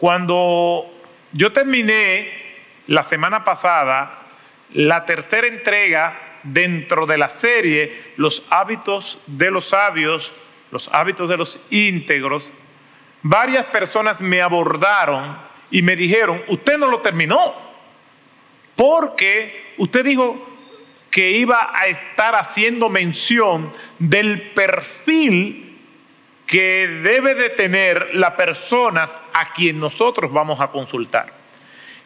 Cuando yo terminé la semana pasada la tercera entrega dentro de la serie Los hábitos de los sabios, los hábitos de los íntegros, varias personas me abordaron y me dijeron, usted no lo terminó, porque usted dijo que iba a estar haciendo mención del perfil que debe de tener la persona a quien nosotros vamos a consultar.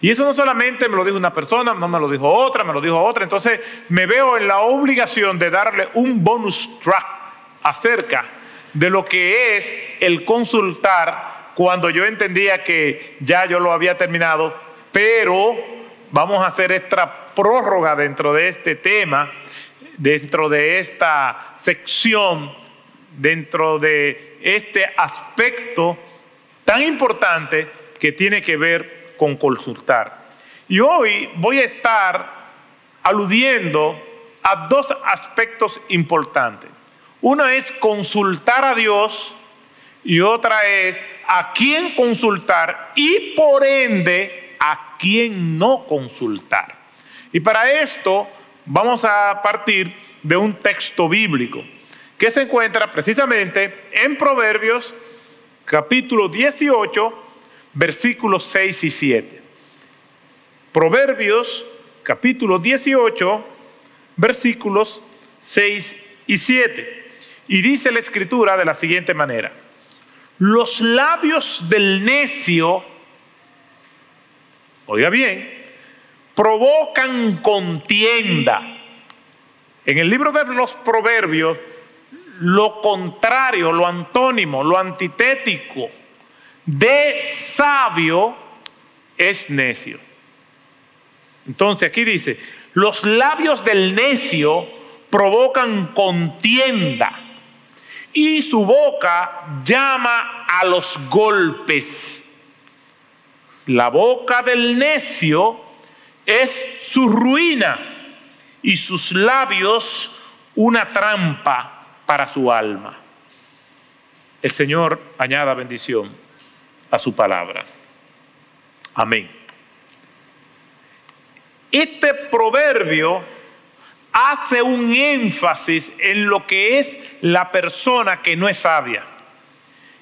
Y eso no solamente me lo dijo una persona, no me lo dijo otra, me lo dijo otra. Entonces me veo en la obligación de darle un bonus track acerca de lo que es el consultar cuando yo entendía que ya yo lo había terminado, pero vamos a hacer esta prórroga dentro de este tema, dentro de esta sección, dentro de este aspecto tan importante que tiene que ver con consultar. Y hoy voy a estar aludiendo a dos aspectos importantes. Una es consultar a Dios y otra es a quién consultar y por ende a quién no consultar. Y para esto vamos a partir de un texto bíblico se encuentra precisamente en Proverbios capítulo 18, versículos 6 y 7. Proverbios capítulo 18, versículos 6 y 7. Y dice la escritura de la siguiente manera, los labios del necio, oiga bien, provocan contienda. En el libro de los proverbios lo contrario, lo antónimo, lo antitético de sabio es necio. Entonces aquí dice, los labios del necio provocan contienda y su boca llama a los golpes. La boca del necio es su ruina y sus labios una trampa para su alma. El Señor añada bendición a su palabra. Amén. Este proverbio hace un énfasis en lo que es la persona que no es sabia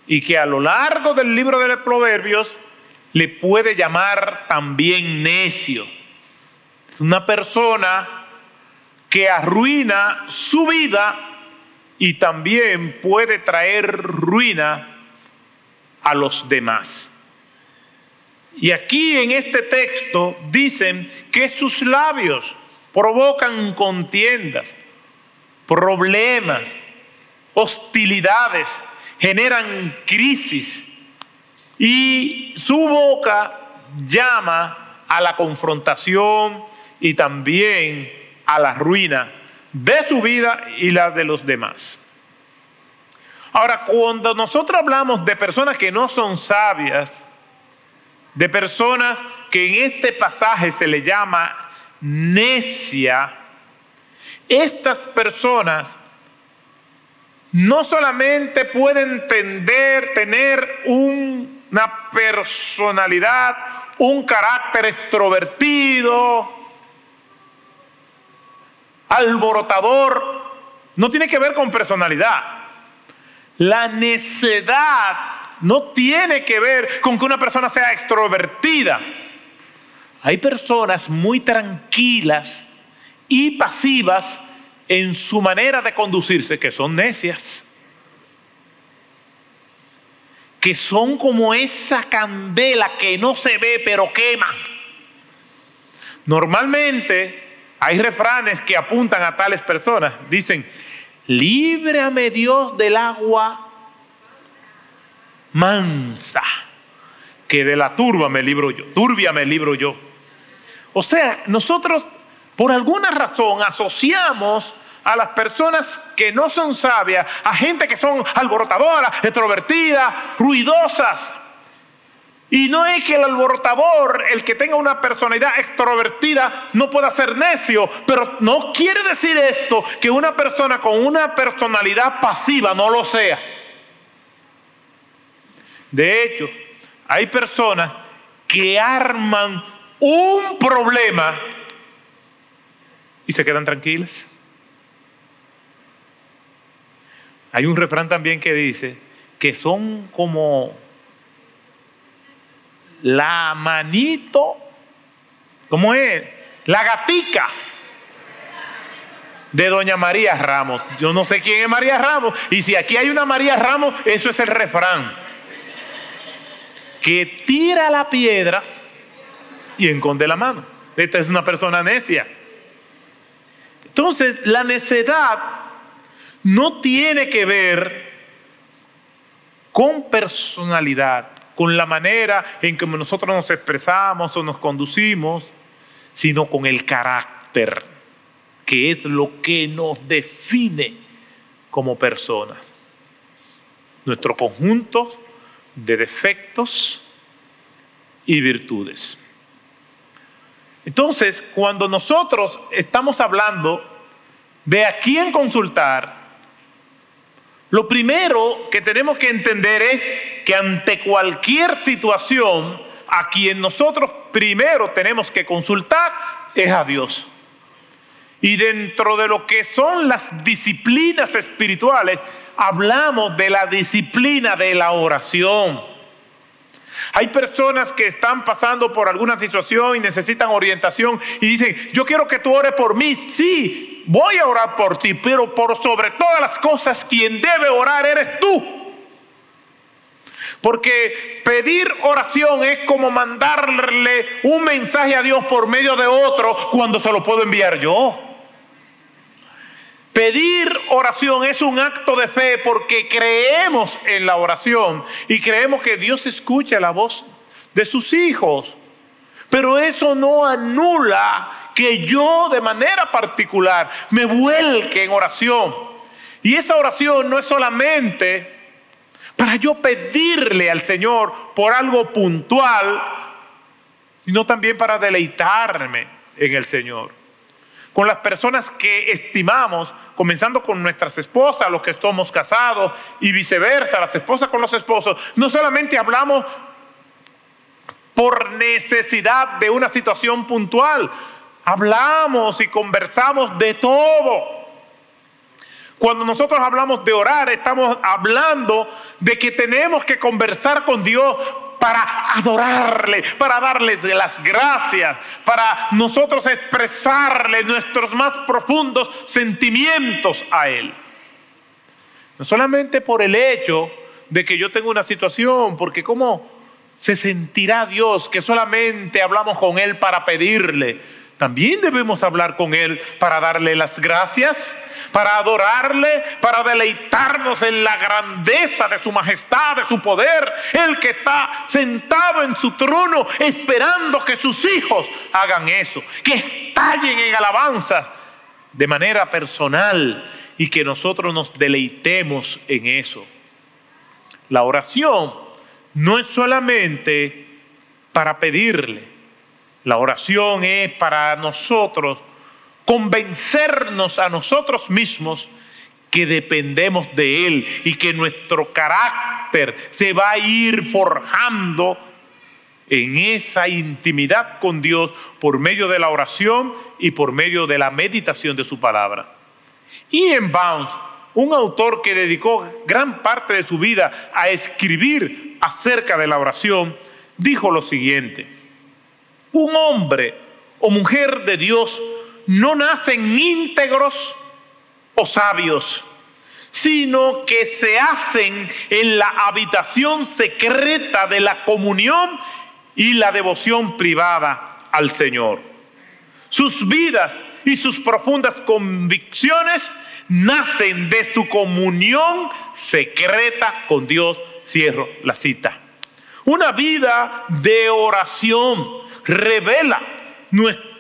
y que a lo largo del libro de los proverbios le puede llamar también necio. Es una persona que arruina su vida y también puede traer ruina a los demás. Y aquí en este texto dicen que sus labios provocan contiendas, problemas, hostilidades, generan crisis y su boca llama a la confrontación y también a la ruina de su vida y la de los demás. Ahora, cuando nosotros hablamos de personas que no son sabias, de personas que en este pasaje se le llama necia, estas personas no solamente pueden entender, tener una personalidad, un carácter extrovertido, alborotador, no tiene que ver con personalidad. La necedad no tiene que ver con que una persona sea extrovertida. Hay personas muy tranquilas y pasivas en su manera de conducirse que son necias. Que son como esa candela que no se ve pero quema. Normalmente hay refranes que apuntan a tales personas. Dicen, líbrame Dios del agua mansa, que de la turba me libro yo, turbia me libro yo. O sea, nosotros por alguna razón asociamos a las personas que no son sabias, a gente que son alborotadoras, extrovertidas, ruidosas. Y no es que el alborotador, el que tenga una personalidad extrovertida, no pueda ser necio, pero no quiere decir esto que una persona con una personalidad pasiva no lo sea. De hecho, hay personas que arman un problema y se quedan tranquilas. Hay un refrán también que dice que son como la manito, ¿cómo es? La gatica de doña María Ramos. Yo no sé quién es María Ramos. Y si aquí hay una María Ramos, eso es el refrán. Que tira la piedra y enconde la mano. Esta es una persona necia. Entonces, la necedad no tiene que ver con personalidad, con la manera en que nosotros nos expresamos o nos conducimos, sino con el carácter, que es lo que nos define como personas. Nuestro conjunto de defectos y virtudes. Entonces, cuando nosotros estamos hablando de a quién consultar, lo primero que tenemos que entender es que ante cualquier situación, a quien nosotros primero tenemos que consultar es a Dios. Y dentro de lo que son las disciplinas espirituales, hablamos de la disciplina de la oración. Hay personas que están pasando por alguna situación y necesitan orientación y dicen, yo quiero que tú ores por mí. Sí, voy a orar por ti, pero por sobre todas las cosas, quien debe orar eres tú. Porque pedir oración es como mandarle un mensaje a Dios por medio de otro cuando se lo puedo enviar yo. Pedir oración es un acto de fe porque creemos en la oración y creemos que Dios escucha la voz de sus hijos. Pero eso no anula que yo de manera particular me vuelque en oración. Y esa oración no es solamente para yo pedirle al Señor por algo puntual, sino también para deleitarme en el Señor. Con las personas que estimamos, comenzando con nuestras esposas, los que estamos casados, y viceversa, las esposas con los esposos, no solamente hablamos por necesidad de una situación puntual, hablamos y conversamos de todo. Cuando nosotros hablamos de orar, estamos hablando de que tenemos que conversar con Dios para adorarle, para darle las gracias, para nosotros expresarle nuestros más profundos sentimientos a Él. No solamente por el hecho de que yo tengo una situación, porque ¿cómo se sentirá Dios que solamente hablamos con Él para pedirle? También debemos hablar con Él para darle las gracias, para adorarle, para deleitarnos en la grandeza de su majestad, de su poder. El que está sentado en su trono esperando que sus hijos hagan eso, que estallen en alabanza de manera personal y que nosotros nos deleitemos en eso. La oración no es solamente para pedirle, la oración es para nosotros convencernos a nosotros mismos que dependemos de Él y que nuestro carácter se va a ir forjando en esa intimidad con Dios por medio de la oración y por medio de la meditación de su palabra. Ian Bounds, un autor que dedicó gran parte de su vida a escribir acerca de la oración, dijo lo siguiente. Un hombre o mujer de Dios no nacen íntegros o sabios, sino que se hacen en la habitación secreta de la comunión y la devoción privada al Señor. Sus vidas y sus profundas convicciones nacen de su comunión secreta con Dios. Cierro la cita. Una vida de oración revela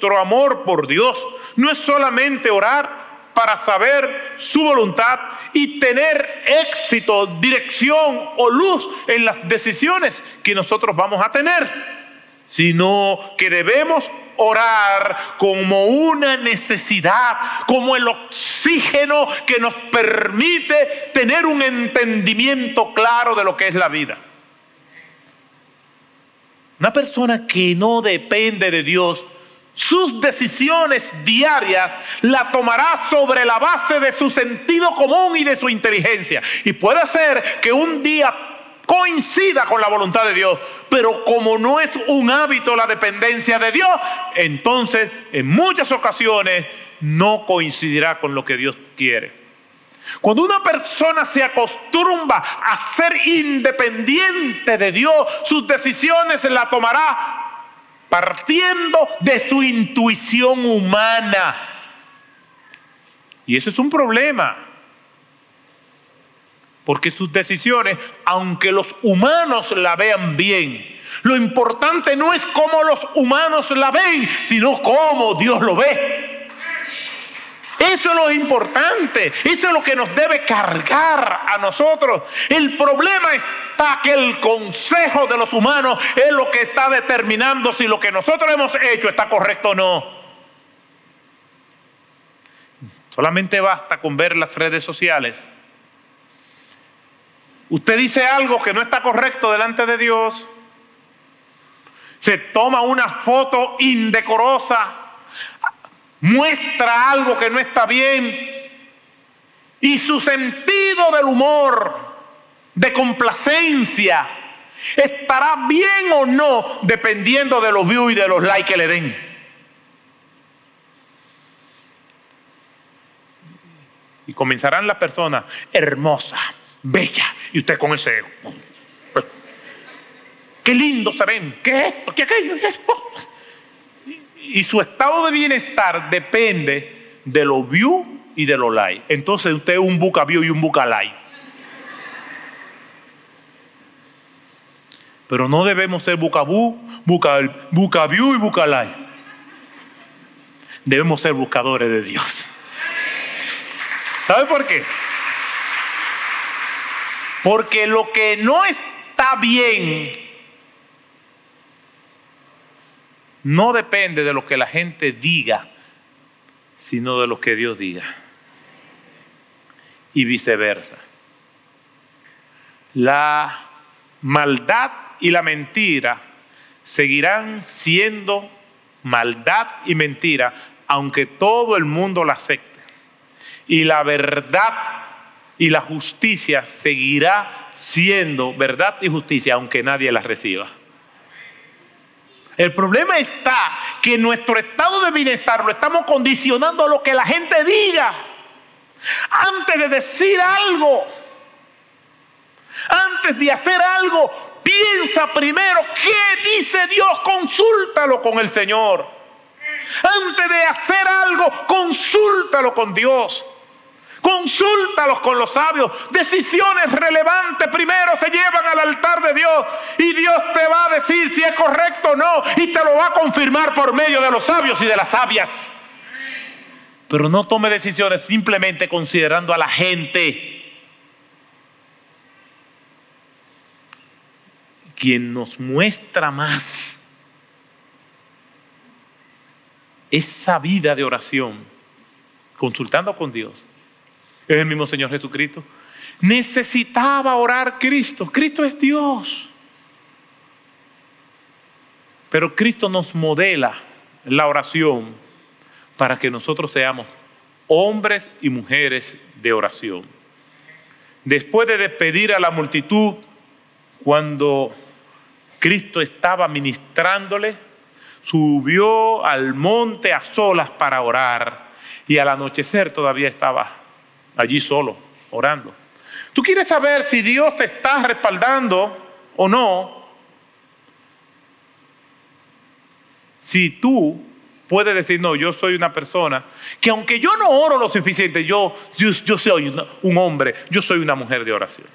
nuestro amor por Dios. No es solamente orar para saber su voluntad y tener éxito, dirección o luz en las decisiones que nosotros vamos a tener, sino que debemos orar como una necesidad, como el oxígeno que nos permite tener un entendimiento claro de lo que es la vida. Una persona que no depende de Dios, sus decisiones diarias la tomará sobre la base de su sentido común y de su inteligencia. Y puede ser que un día coincida con la voluntad de Dios, pero como no es un hábito la dependencia de Dios, entonces en muchas ocasiones no coincidirá con lo que Dios quiere. Cuando una persona se acostumbra a ser independiente de Dios, sus decisiones la tomará partiendo de su intuición humana. Y eso es un problema. Porque sus decisiones, aunque los humanos la vean bien, lo importante no es cómo los humanos la ven, sino cómo Dios lo ve. Eso es lo importante, eso es lo que nos debe cargar a nosotros. El problema es que el consejo de los humanos es lo que está determinando si lo que nosotros hemos hecho está correcto o no. Solamente basta con ver las redes sociales. Usted dice algo que no está correcto delante de Dios. Se toma una foto indecorosa. Muestra algo que no está bien. Y su sentido del humor de complacencia, estará bien o no dependiendo de los views y de los likes que le den. Y comenzarán las personas hermosa, bella, y usted con ese ego. Qué lindo se ven, qué esto, qué aquello, Y su estado de bienestar depende de los views y de los likes. Entonces usted es un buca view y un buca like. Pero no debemos ser bucabú, bucabiú y bucalay. Debemos ser buscadores de Dios. ¿Sabe por qué? Porque lo que no está bien no depende de lo que la gente diga, sino de lo que Dios diga. Y viceversa. La maldad y la mentira seguirán siendo maldad y mentira, aunque todo el mundo la acepte. Y la verdad y la justicia seguirá siendo verdad y justicia, aunque nadie la reciba. El problema está que nuestro estado de bienestar lo estamos condicionando a lo que la gente diga. Antes de decir algo, antes de hacer algo, Piensa primero qué dice Dios, consúltalo con el Señor. Antes de hacer algo, consúltalo con Dios. Consúltalos con los sabios. Decisiones relevantes primero se llevan al altar de Dios y Dios te va a decir si es correcto o no y te lo va a confirmar por medio de los sabios y de las sabias. Pero no tome decisiones simplemente considerando a la gente. quien nos muestra más esa vida de oración, consultando con Dios, es el mismo Señor Jesucristo. Necesitaba orar Cristo. Cristo es Dios. Pero Cristo nos modela la oración para que nosotros seamos hombres y mujeres de oración. Después de despedir a la multitud, cuando Cristo estaba ministrándole, subió al monte a solas para orar y al anochecer todavía estaba allí solo, orando. ¿Tú quieres saber si Dios te está respaldando o no? Si tú puedes decir, no, yo soy una persona que aunque yo no oro lo suficiente, yo, yo, soy un hombre, yo soy una mujer de oración.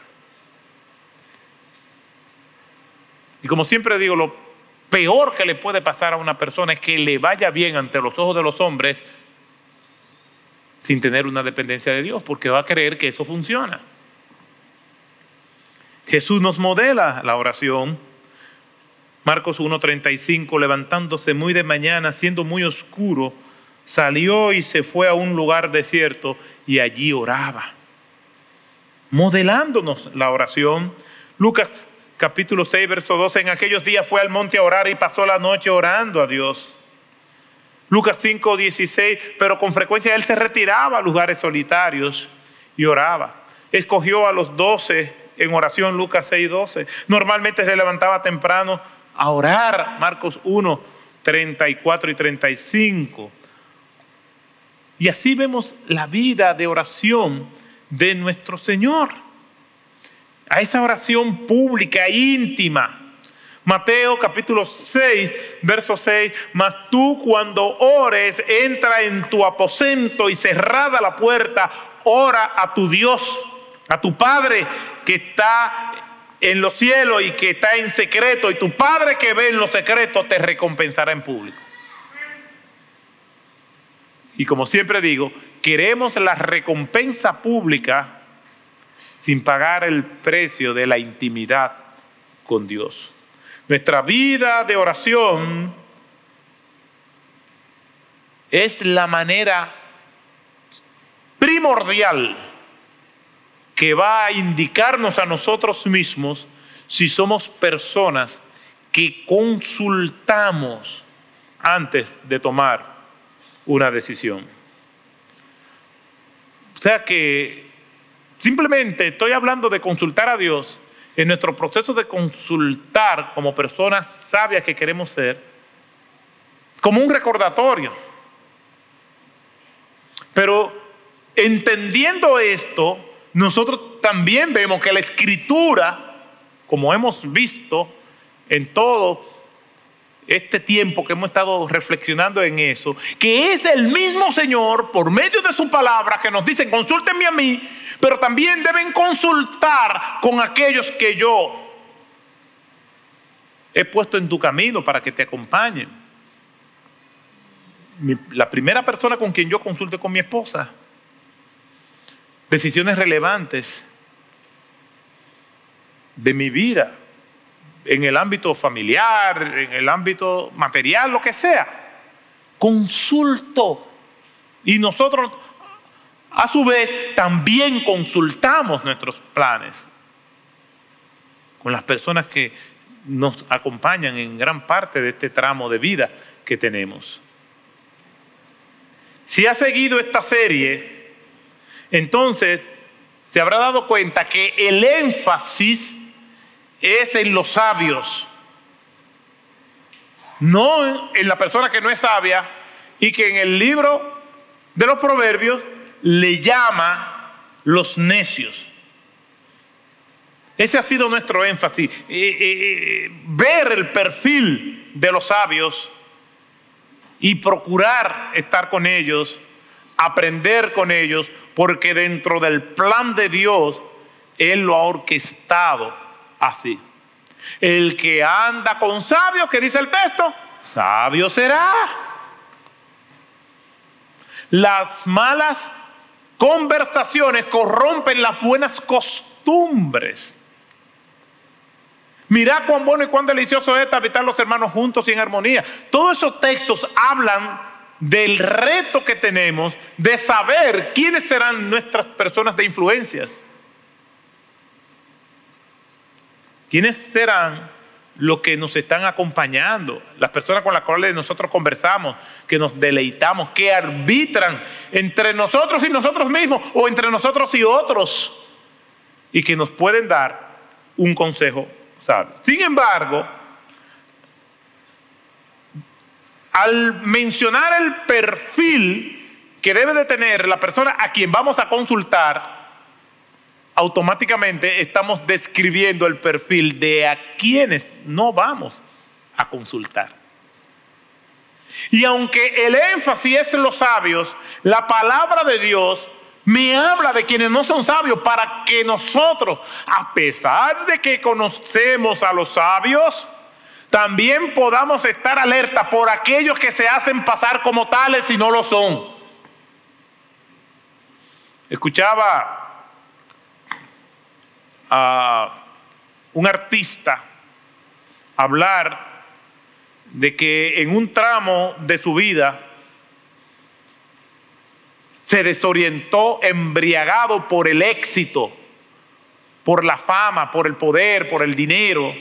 Y como siempre digo, lo peor que le puede pasar a una persona es que le vaya bien ante los ojos de los hombres sin tener una dependencia de Dios, porque va a creer que eso funciona. Jesús nos modela la oración. Marcos 1.35, levantándose muy de mañana, siendo muy oscuro, salió y se fue a un lugar desierto y allí oraba. Modelándonos la oración, Lucas capítulo 6, verso 12, en aquellos días fue al monte a orar y pasó la noche orando a Dios. Lucas 5, 16, pero con frecuencia él se retiraba a lugares solitarios y oraba. Escogió a los doce en oración, Lucas 6, 12. Normalmente se levantaba temprano a orar, Marcos 1, 34 y 35. Y así vemos la vida de oración de nuestro Señor. A esa oración pública, íntima. Mateo capítulo 6, verso 6, mas tú cuando ores, entra en tu aposento y cerrada la puerta, ora a tu Dios, a tu Padre que está en los cielos y que está en secreto, y tu Padre que ve en los secretos te recompensará en público. Y como siempre digo, queremos la recompensa pública sin pagar el precio de la intimidad con Dios. Nuestra vida de oración es la manera primordial que va a indicarnos a nosotros mismos si somos personas que consultamos antes de tomar una decisión. O sea que simplemente estoy hablando de consultar a Dios en nuestro proceso de consultar como personas sabias que queremos ser, como un recordatorio. Pero entendiendo esto, nosotros también vemos que la escritura, como hemos visto en todo este tiempo que hemos estado reflexionando en eso, que es el mismo Señor por medio de su palabra que nos dice, consúltenme a mí, pero también deben consultar con aquellos que yo he puesto en tu camino para que te acompañen. la primera persona con quien yo consulte con mi esposa, decisiones relevantes de mi vida, en el ámbito familiar, en el ámbito material, lo que sea. Consulto. Y nosotros, a su vez, también consultamos nuestros planes con las personas que nos acompañan en gran parte de este tramo de vida que tenemos. Si ha seguido esta serie, entonces se habrá dado cuenta que el énfasis es en los sabios, no en la persona que no es sabia y que en el libro de los proverbios le llama los necios. Ese ha sido nuestro énfasis, ver el perfil de los sabios y procurar estar con ellos, aprender con ellos, porque dentro del plan de Dios, Él lo ha orquestado así. El que anda con sabios, que dice el texto, sabio será. Las malas conversaciones corrompen las buenas costumbres. Mirá cuán bueno y cuán delicioso es habitar los hermanos juntos y en armonía. Todos esos textos hablan del reto que tenemos de saber quiénes serán nuestras personas de influencias. ¿Quiénes serán los que nos están acompañando? Las personas con las cuales nosotros conversamos, que nos deleitamos, que arbitran entre nosotros y nosotros mismos o entre nosotros y otros y que nos pueden dar un consejo sabio. Sin embargo, al mencionar el perfil que debe de tener la persona a quien vamos a consultar, automáticamente estamos describiendo el perfil de a quienes no vamos a consultar. Y aunque el énfasis es en los sabios, la palabra de Dios me habla de quienes no son sabios para que nosotros, a pesar de que conocemos a los sabios, también podamos estar alerta por aquellos que se hacen pasar como tales y no lo son. Escuchaba a un artista hablar de que en un tramo de su vida se desorientó embriagado por el éxito, por la fama, por el poder, por el dinero.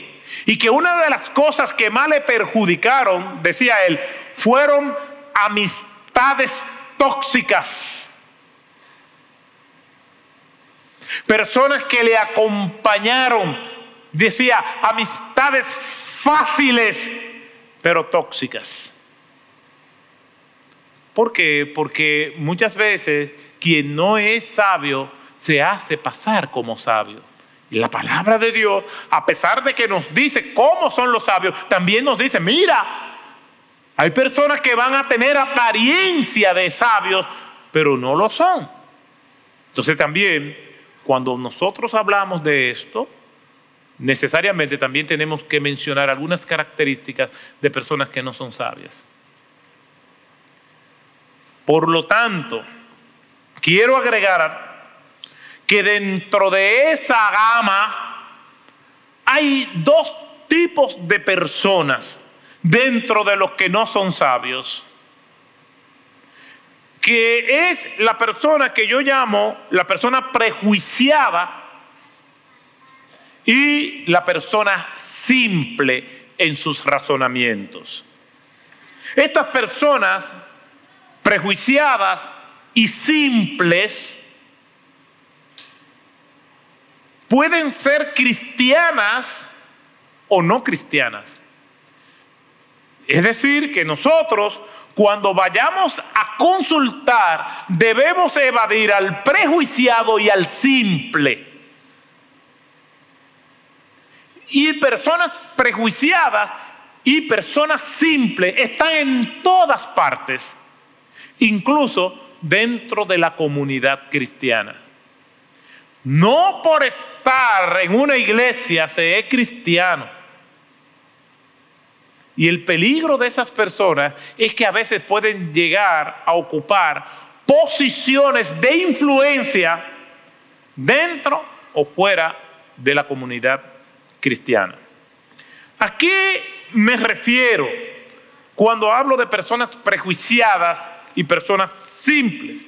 Y que una de las cosas que más le perjudicaron, decía él, fueron amistades tóxicas. Personas que le acompañaron, decía, amistades fáciles, pero tóxicas. ¿Por qué? Porque muchas veces quien no es sabio se hace pasar como sabio. Y la palabra de Dios, a pesar de que nos dice cómo son los sabios, también nos dice, mira, hay personas que van a tener apariencia de sabios, pero no lo son. Entonces también, cuando nosotros hablamos de esto, necesariamente también tenemos que mencionar algunas características de personas que no son sabias. Por lo tanto, quiero agregar que dentro de esa gama hay dos tipos de personas dentro de los que no son sabios, que es la persona que yo llamo la persona prejuiciada y la persona simple en sus razonamientos. Estas personas prejuiciadas y simples pueden ser cristianas o no cristianas. Es decir, que nosotros cuando vayamos a consultar debemos evadir al prejuiciado y al simple. Y personas prejuiciadas y personas simples están en todas partes, incluso dentro de la comunidad cristiana. No por estar en una iglesia se es cristiano. Y el peligro de esas personas es que a veces pueden llegar a ocupar posiciones de influencia dentro o fuera de la comunidad cristiana. ¿A qué me refiero cuando hablo de personas prejuiciadas y personas simples?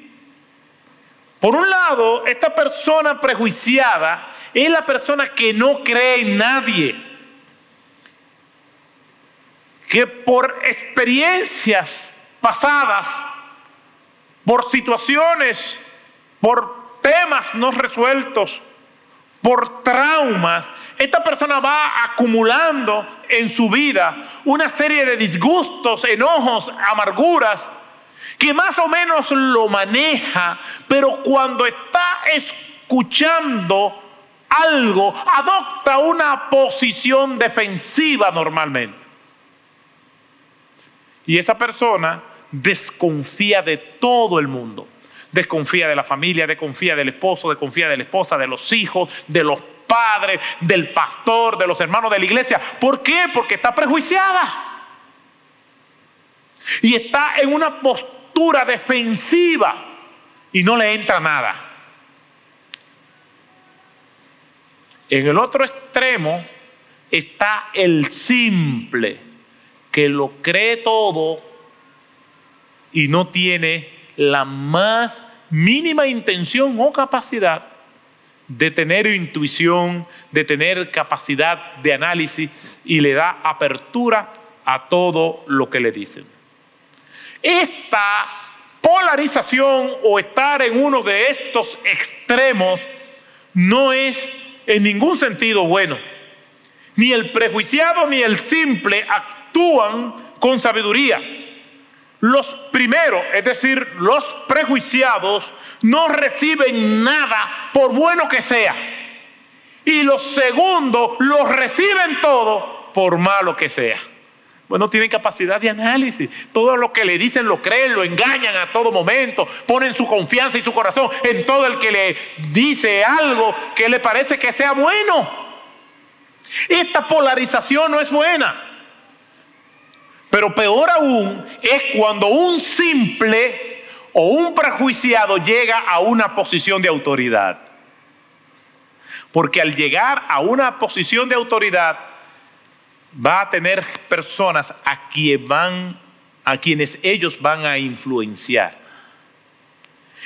Por un lado, esta persona prejuiciada es la persona que no cree en nadie, que por experiencias pasadas, por situaciones, por temas no resueltos, por traumas, esta persona va acumulando en su vida una serie de disgustos, enojos, amarguras, que más o menos lo maneja, pero cuando está escuchando algo, adopta una posición defensiva normalmente. Y esa persona desconfía de todo el mundo. Desconfía de la familia, desconfía del esposo, desconfía de la esposa, de los hijos, de los padres, del pastor, de los hermanos de la iglesia. ¿Por qué? Porque está prejuiciada. Y está en una postura defensiva y no le entra nada. En el otro extremo está el simple, que lo cree todo y no tiene la más mínima intención o capacidad de tener intuición, de tener capacidad de análisis y le da apertura a todo lo que le dicen. Esta polarización o estar en uno de estos extremos no es en ningún sentido bueno. Ni el prejuiciado ni el simple con sabiduría. Los primeros, es decir, los prejuiciados, no reciben nada por bueno que sea. Y los segundos los reciben todo por malo que sea. Bueno, tienen capacidad de análisis. Todo lo que le dicen lo creen, lo engañan a todo momento. Ponen su confianza y su corazón en todo el que le dice algo que le parece que sea bueno. Esta polarización no es buena. Pero peor aún es cuando un simple o un prejuiciado llega a una posición de autoridad. Porque al llegar a una posición de autoridad, va a tener personas a, van, a quienes ellos van a influenciar.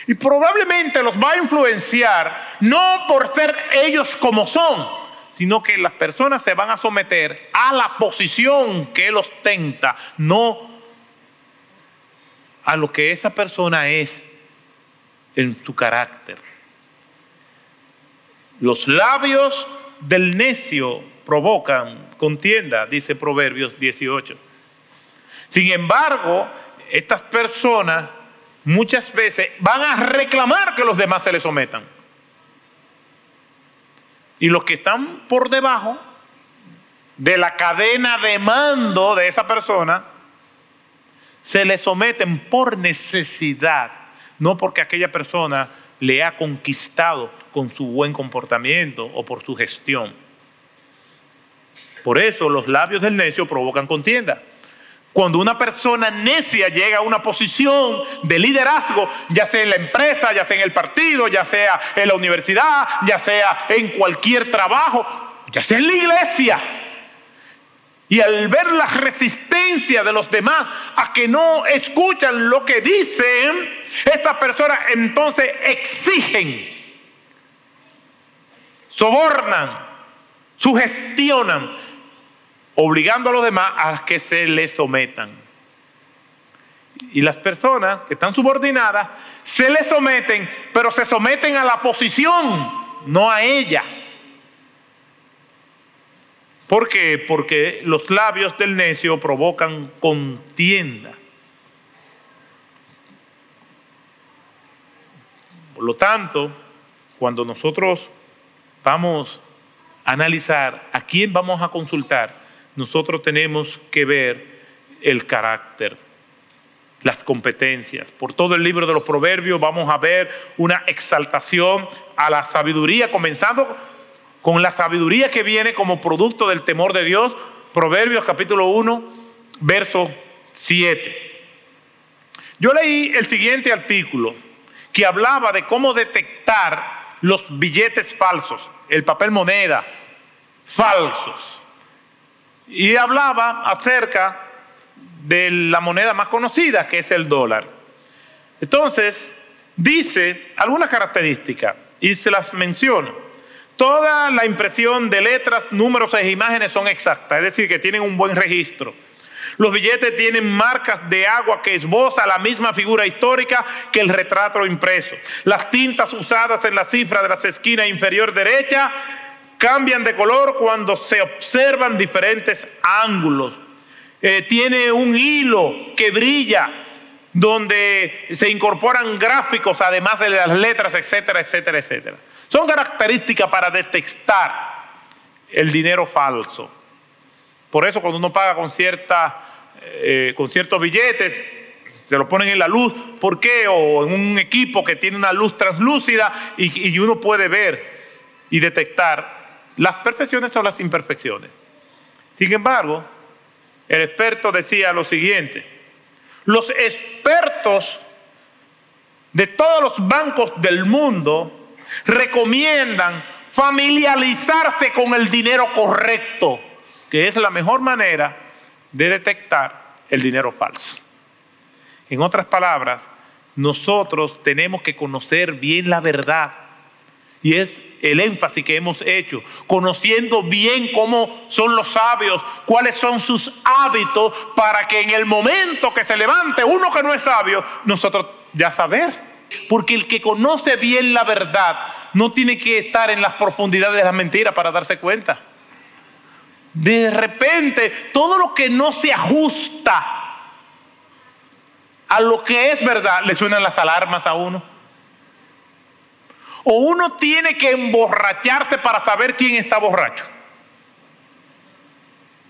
Y probablemente los va a influenciar no por ser ellos como son, sino que las personas se van a someter a la posición que él ostenta, no a lo que esa persona es en su carácter. Los labios del necio provocan contienda, dice Proverbios 18. Sin embargo, estas personas muchas veces van a reclamar que los demás se les sometan. Y los que están por debajo de la cadena de mando de esa persona, se le someten por necesidad, no porque aquella persona le ha conquistado con su buen comportamiento o por su gestión. Por eso los labios del necio provocan contienda. Cuando una persona necia llega a una posición de liderazgo, ya sea en la empresa, ya sea en el partido, ya sea en la universidad, ya sea en cualquier trabajo, ya sea en la iglesia, y al ver la resistencia de los demás a que no escuchan lo que dicen, estas personas entonces exigen, sobornan, sugestionan, obligando a los demás a que se les sometan. Y las personas que están subordinadas se les someten, pero se someten a la posición, no a ella. ¿Por qué? Porque los labios del necio provocan contienda. Por lo tanto, cuando nosotros vamos a analizar a quién vamos a consultar, nosotros tenemos que ver el carácter, las competencias. Por todo el libro de los proverbios vamos a ver una exaltación a la sabiduría, comenzando con la sabiduría que viene como producto del temor de Dios. Proverbios capítulo 1, verso 7. Yo leí el siguiente artículo que hablaba de cómo detectar los billetes falsos, el papel moneda falsos. Y hablaba acerca de la moneda más conocida, que es el dólar. Entonces, dice algunas características y se las menciono. Toda la impresión de letras, números e imágenes son exactas, es decir, que tienen un buen registro. Los billetes tienen marcas de agua que esboza la misma figura histórica que el retrato impreso. Las tintas usadas en la cifra de las esquinas inferior derecha cambian de color cuando se observan diferentes ángulos. Eh, tiene un hilo que brilla donde se incorporan gráficos además de las letras, etcétera, etcétera, etcétera. Son características para detectar el dinero falso. Por eso cuando uno paga con, cierta, eh, con ciertos billetes, se lo ponen en la luz. ¿Por qué? O en un equipo que tiene una luz translúcida y, y uno puede ver y detectar las perfecciones o las imperfecciones. Sin embargo, el experto decía lo siguiente, los expertos de todos los bancos del mundo recomiendan familiarizarse con el dinero correcto, que es la mejor manera de detectar el dinero falso. En otras palabras, nosotros tenemos que conocer bien la verdad. Y es el énfasis que hemos hecho, conociendo bien cómo son los sabios, cuáles son sus hábitos, para que en el momento que se levante uno que no es sabio, nosotros ya saber porque el que conoce bien la verdad no tiene que estar en las profundidades de la mentira para darse cuenta. De repente, todo lo que no se ajusta a lo que es verdad, le suenan las alarmas a uno. O uno tiene que emborracharse para saber quién está borracho.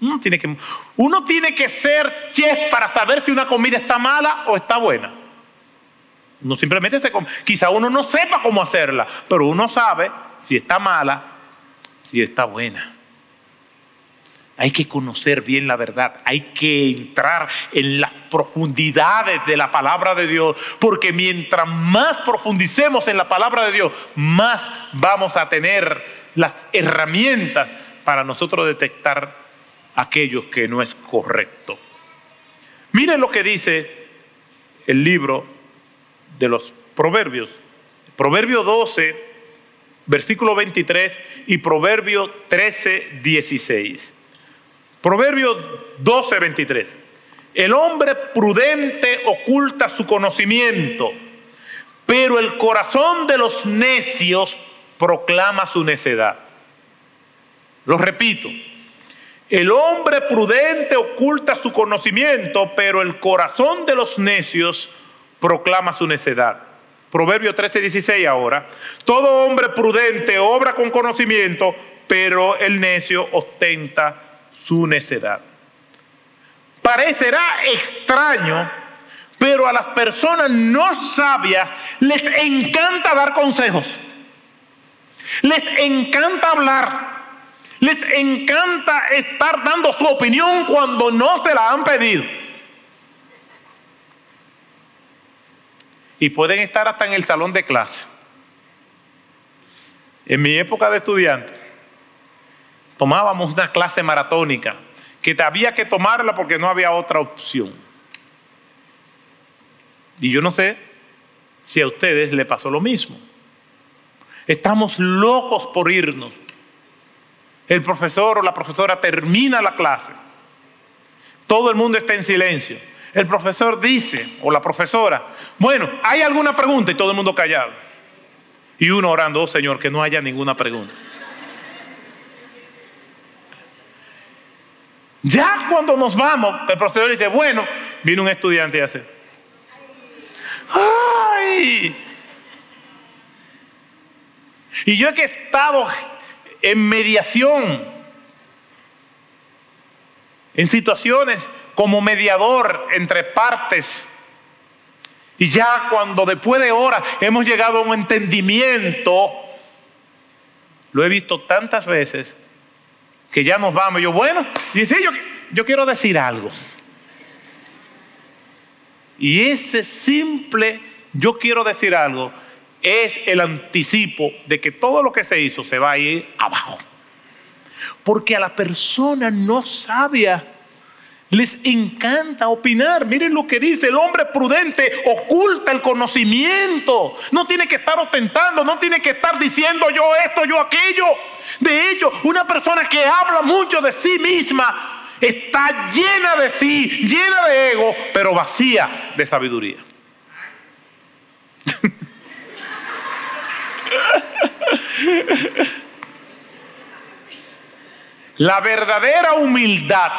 Uno tiene que, uno tiene que ser chef para saber si una comida está mala o está buena. No simplemente se Quizá uno no sepa cómo hacerla, pero uno sabe si está mala, si está buena. Hay que conocer bien la verdad, hay que entrar en las profundidades de la palabra de Dios, porque mientras más profundicemos en la palabra de Dios, más vamos a tener las herramientas para nosotros detectar aquello que no es correcto. Miren lo que dice el libro de los proverbios. Proverbio 12, versículo 23 y Proverbio 13, 16. Proverbio 12, 23. El hombre prudente oculta su conocimiento, pero el corazón de los necios proclama su necedad. Lo repito, el hombre prudente oculta su conocimiento, pero el corazón de los necios proclama su necedad. Proverbio 13, 16 ahora. Todo hombre prudente obra con conocimiento, pero el necio ostenta su necedad. Parecerá extraño, pero a las personas no sabias les encanta dar consejos. Les encanta hablar. Les encanta estar dando su opinión cuando no se la han pedido. Y pueden estar hasta en el salón de clase. En mi época de estudiante, tomábamos una clase maratónica que había que tomarla porque no había otra opción. Y yo no sé si a ustedes le pasó lo mismo. Estamos locos por irnos. El profesor o la profesora termina la clase. Todo el mundo está en silencio. El profesor dice, o la profesora, bueno, ¿hay alguna pregunta? Y todo el mundo callado. Y uno orando, oh Señor, que no haya ninguna pregunta. Ya cuando nos vamos, el profesor dice, bueno, viene un estudiante y hace, ¡ay! Y yo he estado en mediación, en situaciones como mediador entre partes. Y ya cuando después de horas hemos llegado a un entendimiento, lo he visto tantas veces que ya nos vamos. yo, bueno, dice, yo, yo quiero decir algo. Y ese simple, yo quiero decir algo, es el anticipo de que todo lo que se hizo se va a ir abajo. Porque a la persona no sabia les encanta opinar. Miren lo que dice, el hombre prudente oculta el conocimiento. No tiene que estar ostentando, no tiene que estar diciendo yo esto, yo aquello. De hecho, una persona que habla mucho de sí misma está llena de sí, llena de ego, pero vacía de sabiduría. La verdadera humildad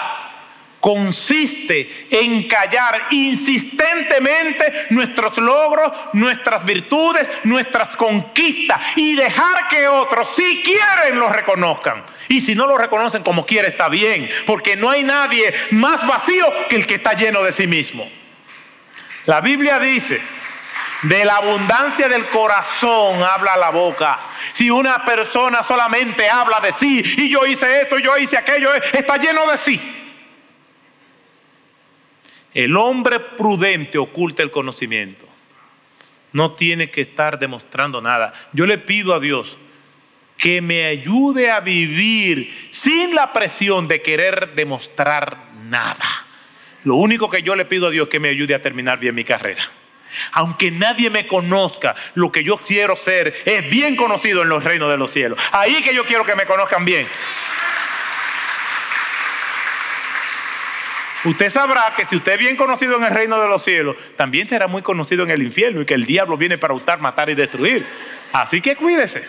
consiste en callar insistentemente nuestros logros, nuestras virtudes, nuestras conquistas y dejar que otros, si quieren, los reconozcan. Y si no lo reconocen como quiere, está bien, porque no hay nadie más vacío que el que está lleno de sí mismo. La Biblia dice, de la abundancia del corazón habla la boca. Si una persona solamente habla de sí, y yo hice esto, y yo hice aquello, está lleno de sí. El hombre prudente oculta el conocimiento. No tiene que estar demostrando nada. Yo le pido a Dios que me ayude a vivir sin la presión de querer demostrar nada. Lo único que yo le pido a Dios es que me ayude a terminar bien mi carrera. Aunque nadie me conozca, lo que yo quiero ser es bien conocido en los reinos de los cielos. Ahí que yo quiero que me conozcan bien. Usted sabrá que si usted es bien conocido en el reino de los cielos, también será muy conocido en el infierno y que el diablo viene para hurtar, matar y destruir. Así que cuídese.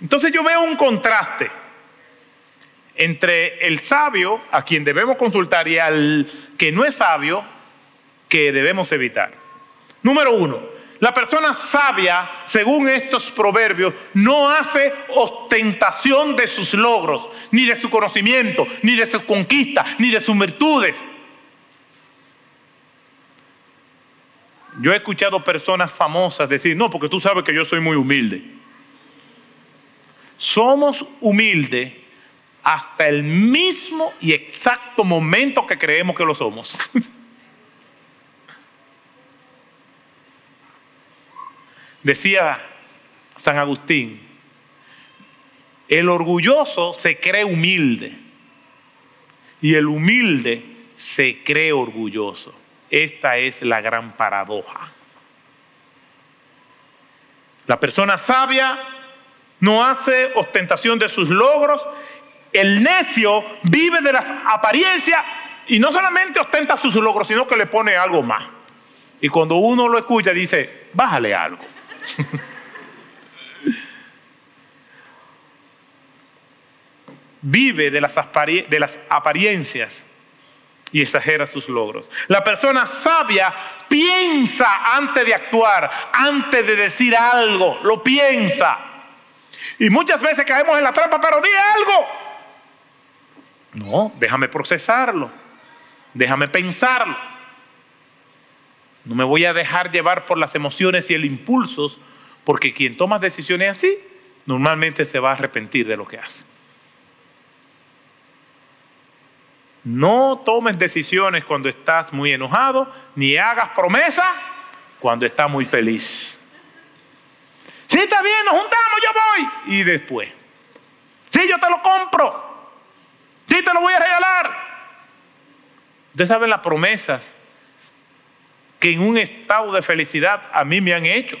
Entonces yo veo un contraste entre el sabio, a quien debemos consultar, y al que no es sabio, que debemos evitar. Número uno, la persona sabia, según estos proverbios, no hace ostentación de sus logros, ni de su conocimiento, ni de sus conquistas, ni de sus virtudes. Yo he escuchado personas famosas decir, no, porque tú sabes que yo soy muy humilde. Somos humildes hasta el mismo y exacto momento que creemos que lo somos. Decía San Agustín, el orgulloso se cree humilde y el humilde se cree orgulloso. esta es la gran paradoja. La persona sabia no hace ostentación de sus logros. El necio vive de las apariencias y no solamente ostenta sus logros, sino que le pone algo más. Y cuando uno lo escucha dice, bájale algo. vive de las, apariencias y exagera sus logros. La persona sabia piensa antes de actuar, antes de decir algo, lo piensa. Y muchas veces caemos en la trampa, pero di algo. No, déjame procesarlo, déjame pensarlo. No me voy a dejar llevar por las emociones y el impulsos, porque quien toma decisiones así, normalmente se va a arrepentir de lo que hace. No tomes decisiones cuando estás muy enojado, ni hagas promesas cuando estás muy feliz. Si está bien, nos juntamos, yo voy. Y después, si yo te lo compro, si te lo voy a regalar. Ustedes saben las promesas en un estado de felicidad a mí me han hecho.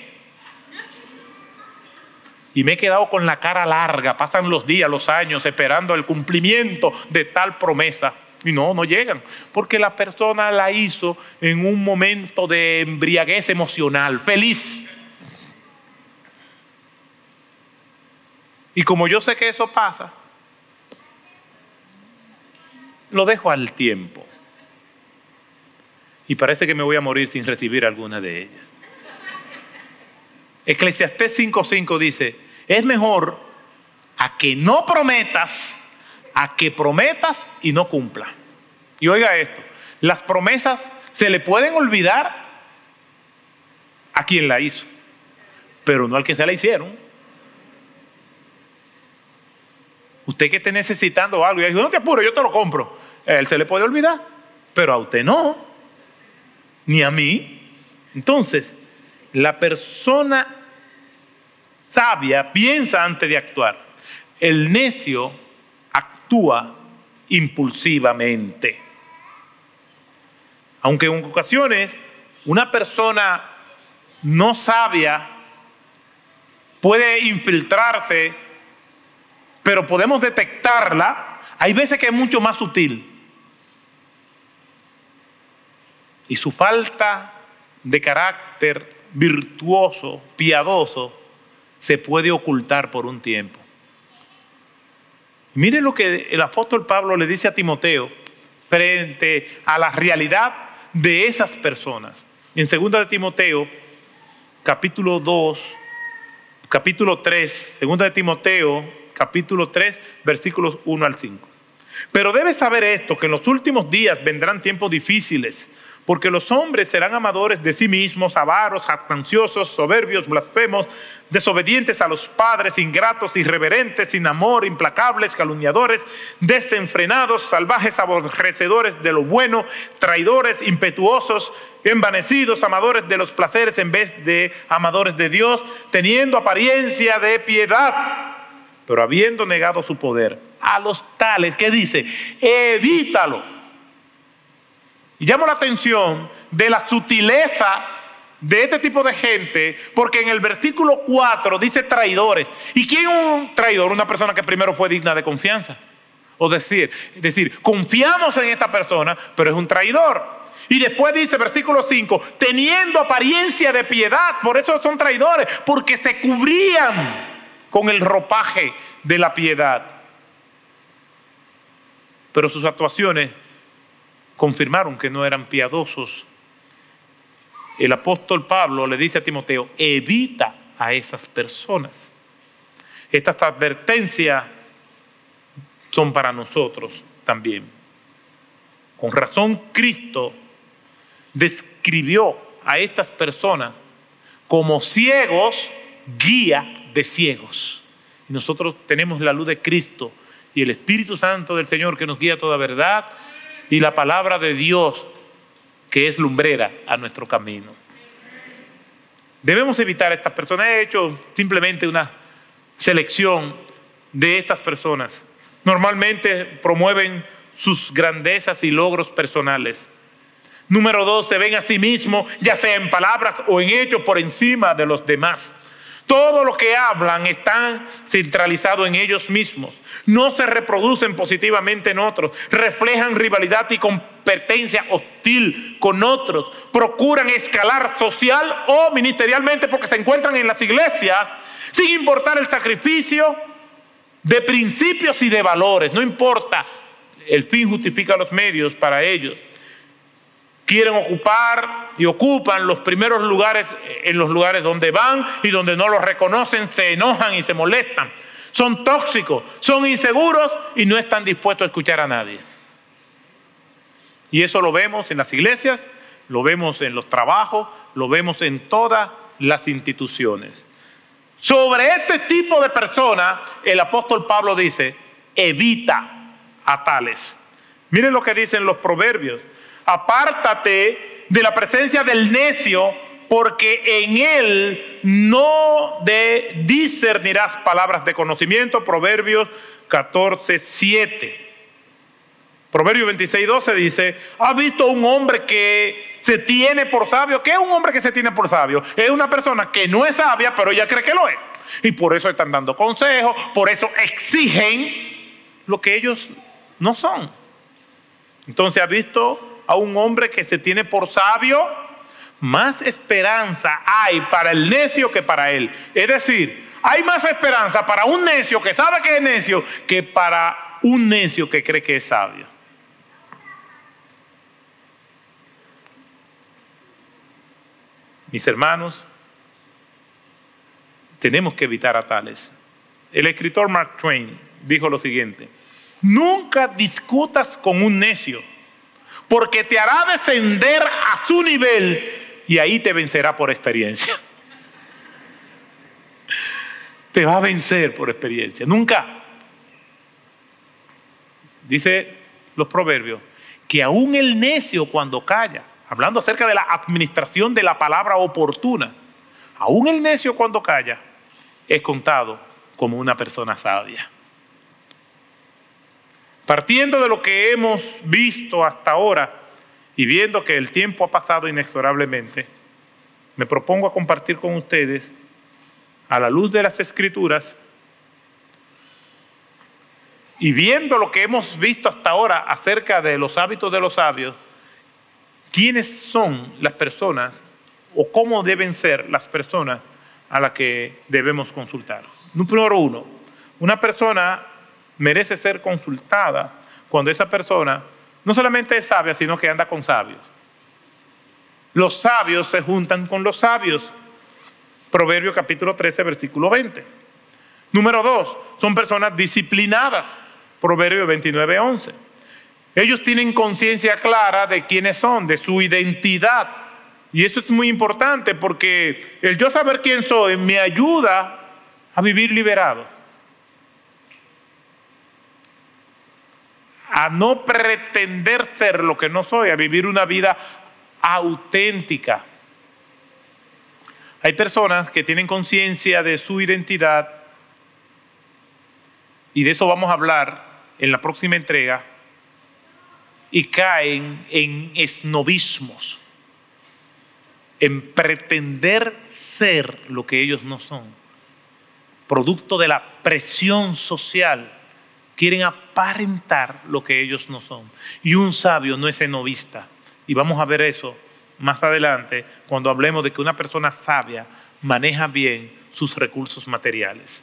Y me he quedado con la cara larga, pasan los días, los años, esperando el cumplimiento de tal promesa. Y no, no llegan, porque la persona la hizo en un momento de embriaguez emocional, feliz. Y como yo sé que eso pasa, lo dejo al tiempo. Y parece que me voy a morir sin recibir alguna de ellas. Eclesiastés 5:5 dice, es mejor a que no prometas a que prometas y no cumpla. Y oiga esto, las promesas se le pueden olvidar a quien la hizo, pero no al que se la hicieron. Usted que esté necesitando algo y dice, no te apuro, yo te lo compro. A él se le puede olvidar, pero a usted no, ni a mí. Entonces, la persona sabia piensa antes de actuar. El necio actúa impulsivamente. Aunque en ocasiones una persona no sabia puede infiltrarse, pero podemos detectarla, hay veces que es mucho más sutil. Y su falta de carácter virtuoso, piadoso, se puede ocultar por un tiempo. Mire lo que el apóstol Pablo le dice a Timoteo frente a la realidad de esas personas. En 2 de Timoteo, capítulo 2, capítulo 3, 2 de Timoteo, capítulo 3, versículos 1 al 5. Pero debes saber esto, que en los últimos días vendrán tiempos difíciles porque los hombres serán amadores de sí mismos, avaros, jactanciosos, soberbios, blasfemos, desobedientes a los padres, ingratos, irreverentes, sin amor, implacables, calumniadores, desenfrenados, salvajes, aborrecedores de lo bueno, traidores, impetuosos, envanecidos, amadores de los placeres en vez de amadores de Dios, teniendo apariencia de piedad, pero habiendo negado su poder. A los tales, ¿qué dice? Evítalo y llamo la atención de la sutileza de este tipo de gente, porque en el versículo 4 dice traidores. ¿Y quién es un traidor? Una persona que primero fue digna de confianza. O decir, decir, confiamos en esta persona, pero es un traidor. Y después dice, versículo 5, teniendo apariencia de piedad, por eso son traidores, porque se cubrían con el ropaje de la piedad. Pero sus actuaciones confirmaron que no eran piadosos. El apóstol Pablo le dice a Timoteo, evita a esas personas. Estas advertencias son para nosotros también. Con razón Cristo describió a estas personas como ciegos, guía de ciegos. Y nosotros tenemos la luz de Cristo y el Espíritu Santo del Señor que nos guía a toda verdad y la palabra de Dios que es lumbrera a nuestro camino. Debemos evitar a estas personas. He hecho simplemente una selección de estas personas. Normalmente promueven sus grandezas y logros personales, Número dos, se ven a sí mismos, ya sea en palabras o en hechos, por encima de los demás. Todo lo que hablan está centralizado en ellos mismos. No se reproducen positivamente en otros. Reflejan rivalidad y competencia hostil con otros. Procuran escalar social o ministerialmente porque se encuentran en las iglesias sin importar el sacrificio de principios y de valores. No importa. El fin justifica los medios para ellos quieren ocupar y ocupan los primeros lugares en los lugares donde van y donde no los reconocen, se enojan y se molestan. Son tóxicos, son inseguros y no están dispuestos a escuchar a nadie. Y eso lo vemos en las iglesias, lo vemos en los trabajos, lo vemos en todas las instituciones. Sobre este tipo de personas, el apóstol Pablo dice, evita a tales. Miren lo que dicen los proverbios apártate de la presencia del necio, porque en él no discernirás palabras de conocimiento. Proverbios 14, 7. Proverbio 26, 12 dice, ¿ha visto un hombre que se tiene por sabio? ¿Qué es un hombre que se tiene por sabio? Es una persona que no es sabia, pero ella cree que lo es. Y por eso están dando consejos, por eso exigen lo que ellos no son. Entonces, ¿ha visto a un hombre que se tiene por sabio, más esperanza hay para el necio que para él. Es decir, hay más esperanza para un necio que sabe que es necio que para un necio que cree que es sabio. Mis hermanos, tenemos que evitar a tales. El escritor Mark Twain dijo lo siguiente, nunca discutas con un necio porque te hará descender a su nivel y ahí te vencerá por experiencia. Te va a vencer por experiencia. Nunca. Dice los proverbios que aún el necio cuando calla, hablando acerca de la administración de la palabra oportuna, aún el necio cuando calla es contado como una persona sabia. Partiendo de lo que hemos visto hasta ahora y viendo que el tiempo ha pasado inexorablemente, me propongo a compartir con ustedes, a la luz de las escrituras, y viendo lo que hemos visto hasta ahora acerca de los hábitos de los sabios, quiénes son las personas o cómo deben ser las personas a las que debemos consultar. Número uno, una persona merece ser consultada cuando esa persona no solamente es sabia, sino que anda con sabios. Los sabios se juntan con los sabios. Proverbio capítulo 13, versículo 20. Número dos, son personas disciplinadas. Proverbio 29, 11. Ellos tienen conciencia clara de quiénes son, de su identidad. Y eso es muy importante porque el yo saber quién soy me ayuda a vivir liberado. A no pretender ser lo que no soy, a vivir una vida auténtica. Hay personas que tienen conciencia de su identidad y de eso vamos a hablar en la próxima entrega y caen en esnovismos, en pretender ser lo que ellos no son, producto de la presión social quieren aparentar lo que ellos no son. Y un sabio no es enovista. Y vamos a ver eso más adelante cuando hablemos de que una persona sabia maneja bien sus recursos materiales.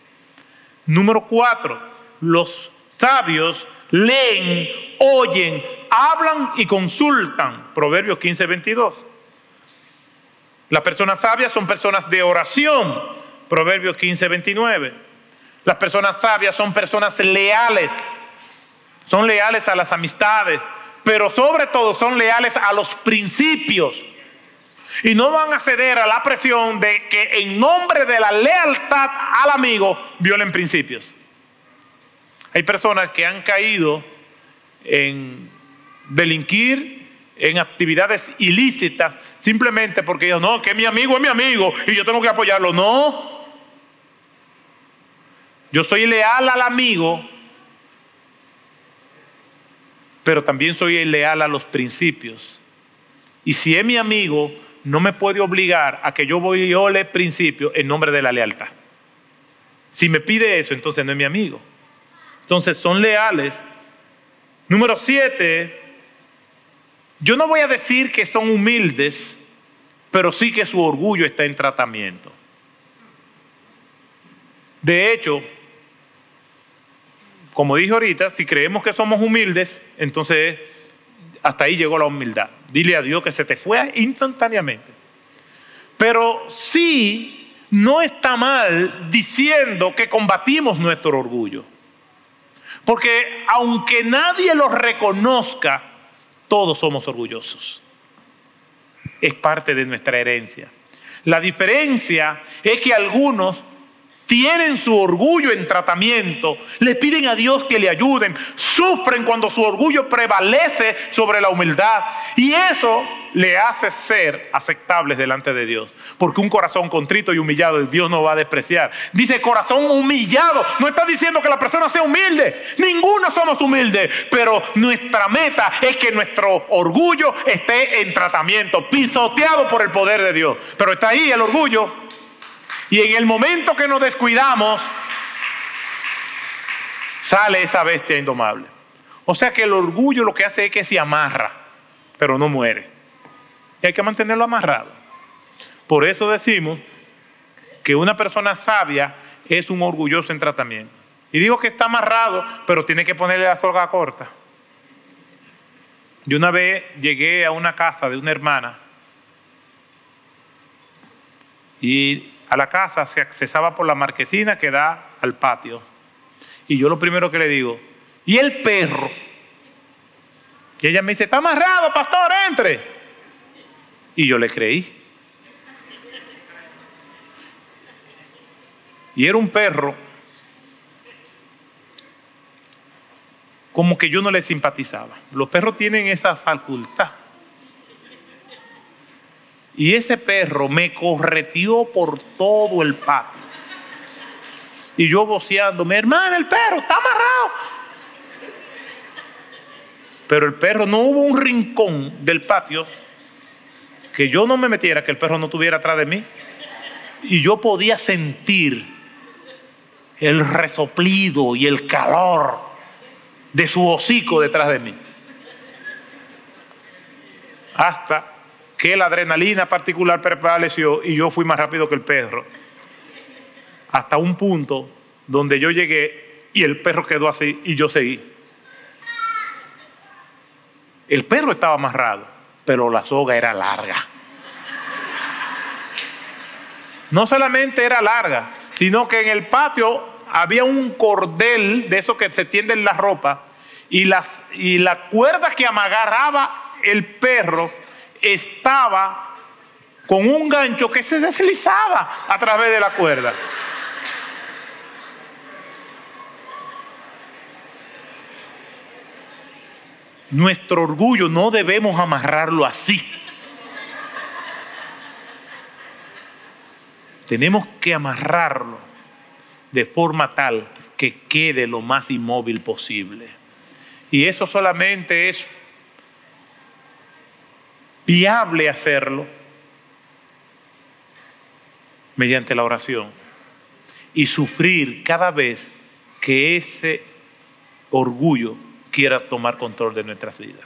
Número cuatro, los sabios leen, oyen, hablan y consultan. Proverbios 15, 22. Las personas sabias son personas de oración. Proverbios 15, 29. Las personas sabias son personas leales, son leales a las amistades, pero sobre todo son leales a los principios. Y no van a ceder a la presión de que en nombre de la lealtad al amigo violen principios. Hay personas que han caído en delinquir en actividades ilícitas simplemente porque ellos no, que mi amigo es mi amigo y yo tengo que apoyarlo. No, yo soy leal al amigo, pero también soy leal a los principios. Y si es mi amigo, no me puede obligar a que yo viole principio en nombre de la lealtad. Si me pide eso, entonces no es mi amigo. Entonces son leales. Número siete, yo no voy a decir que son humildes, pero sí que su orgullo está en tratamiento. De hecho, como dije ahorita, si creemos que somos humildes, entonces hasta ahí llegó la humildad. Dile a Dios que se te fue instantáneamente. Pero sí, no está mal diciendo que combatimos nuestro orgullo. Porque aunque nadie lo reconozca, todos somos orgullosos. Es parte de nuestra herencia. La diferencia es que algunos tienen su orgullo en tratamiento, le piden a Dios que le ayuden, sufren cuando su orgullo prevalece sobre la humildad y eso le hace ser aceptables delante de Dios. Porque un corazón contrito y humillado Dios no va a despreciar. Dice corazón humillado, no está diciendo que la persona sea humilde, ninguno somos humildes, pero nuestra meta es que nuestro orgullo esté en tratamiento, pisoteado por el poder de Dios. Pero está ahí el orgullo y en el momento que nos descuidamos, sale esa bestia indomable. O sea que el orgullo lo que hace es que se amarra, pero no muere. Y hay que mantenerlo amarrado. Por eso decimos que una persona sabia es un orgulloso en tratamiento. Y digo que está amarrado, pero tiene que ponerle la soga corta. Yo una vez llegué a una casa de una hermana y a la casa se accesaba por la marquesina que da al patio. Y yo lo primero que le digo, ¿y el perro? Y ella me dice, está amarrado, pastor, entre. Y yo le creí. Y era un perro como que yo no le simpatizaba. Los perros tienen esa facultad y ese perro me correteó por todo el patio. Y yo voceando, mi hermana, el perro está amarrado. Pero el perro no hubo un rincón del patio que yo no me metiera, que el perro no estuviera atrás de mí. Y yo podía sentir el resoplido y el calor de su hocico detrás de mí. Hasta que la adrenalina particular prevaleció y yo fui más rápido que el perro. Hasta un punto donde yo llegué y el perro quedó así y yo seguí. El perro estaba amarrado, pero la soga era larga. No solamente era larga, sino que en el patio había un cordel de esos que se tienden la ropa y la, y la cuerda que amarraba el perro estaba con un gancho que se deslizaba a través de la cuerda. Nuestro orgullo no debemos amarrarlo así. Tenemos que amarrarlo de forma tal que quede lo más inmóvil posible. Y eso solamente es viable hacerlo mediante la oración y sufrir cada vez que ese orgullo quiera tomar control de nuestras vidas.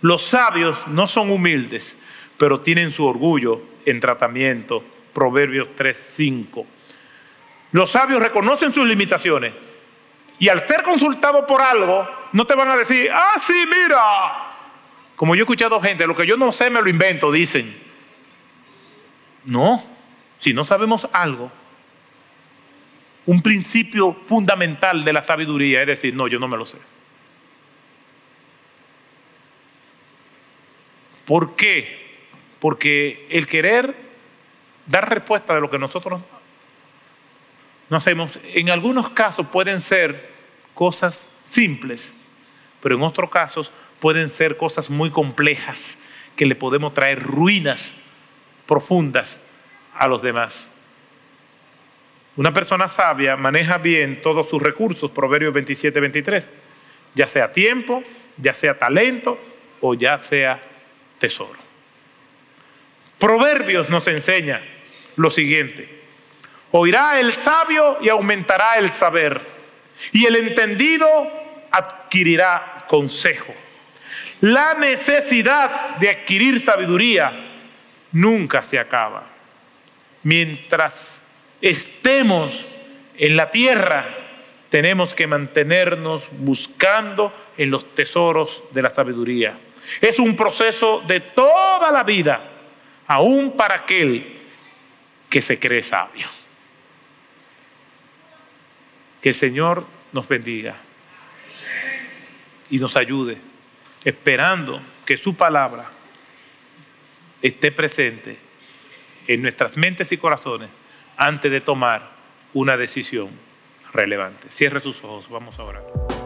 Los sabios no son humildes, pero tienen su orgullo en tratamiento. Proverbios 3:5. Los sabios reconocen sus limitaciones y al ser consultados por algo, no te van a decir, ah, sí, mira, como yo he escuchado gente, lo que yo no sé me lo invento, dicen. No, si no sabemos algo, un principio fundamental de la sabiduría es decir, no, yo no me lo sé. ¿Por qué? Porque el querer dar respuesta de lo que nosotros no hacemos, en algunos casos pueden ser cosas simples, pero en otros casos pueden ser cosas muy complejas que le podemos traer ruinas profundas a los demás. Una persona sabia maneja bien todos sus recursos, Proverbios 27, 23, ya sea tiempo, ya sea talento o ya sea tesoro. Proverbios nos enseña lo siguiente. Oirá el sabio y aumentará el saber, y el entendido adquirirá consejo. La necesidad de adquirir sabiduría nunca se acaba. Mientras estemos en la tierra, tenemos que mantenernos buscando en los tesoros de la sabiduría. Es un proceso de toda la vida, aún para aquel que se cree sabio. Que el Señor nos bendiga y nos ayude, esperando que su palabra esté presente en nuestras mentes y corazones antes de tomar una decisión relevante. Cierre sus ojos, vamos a orar.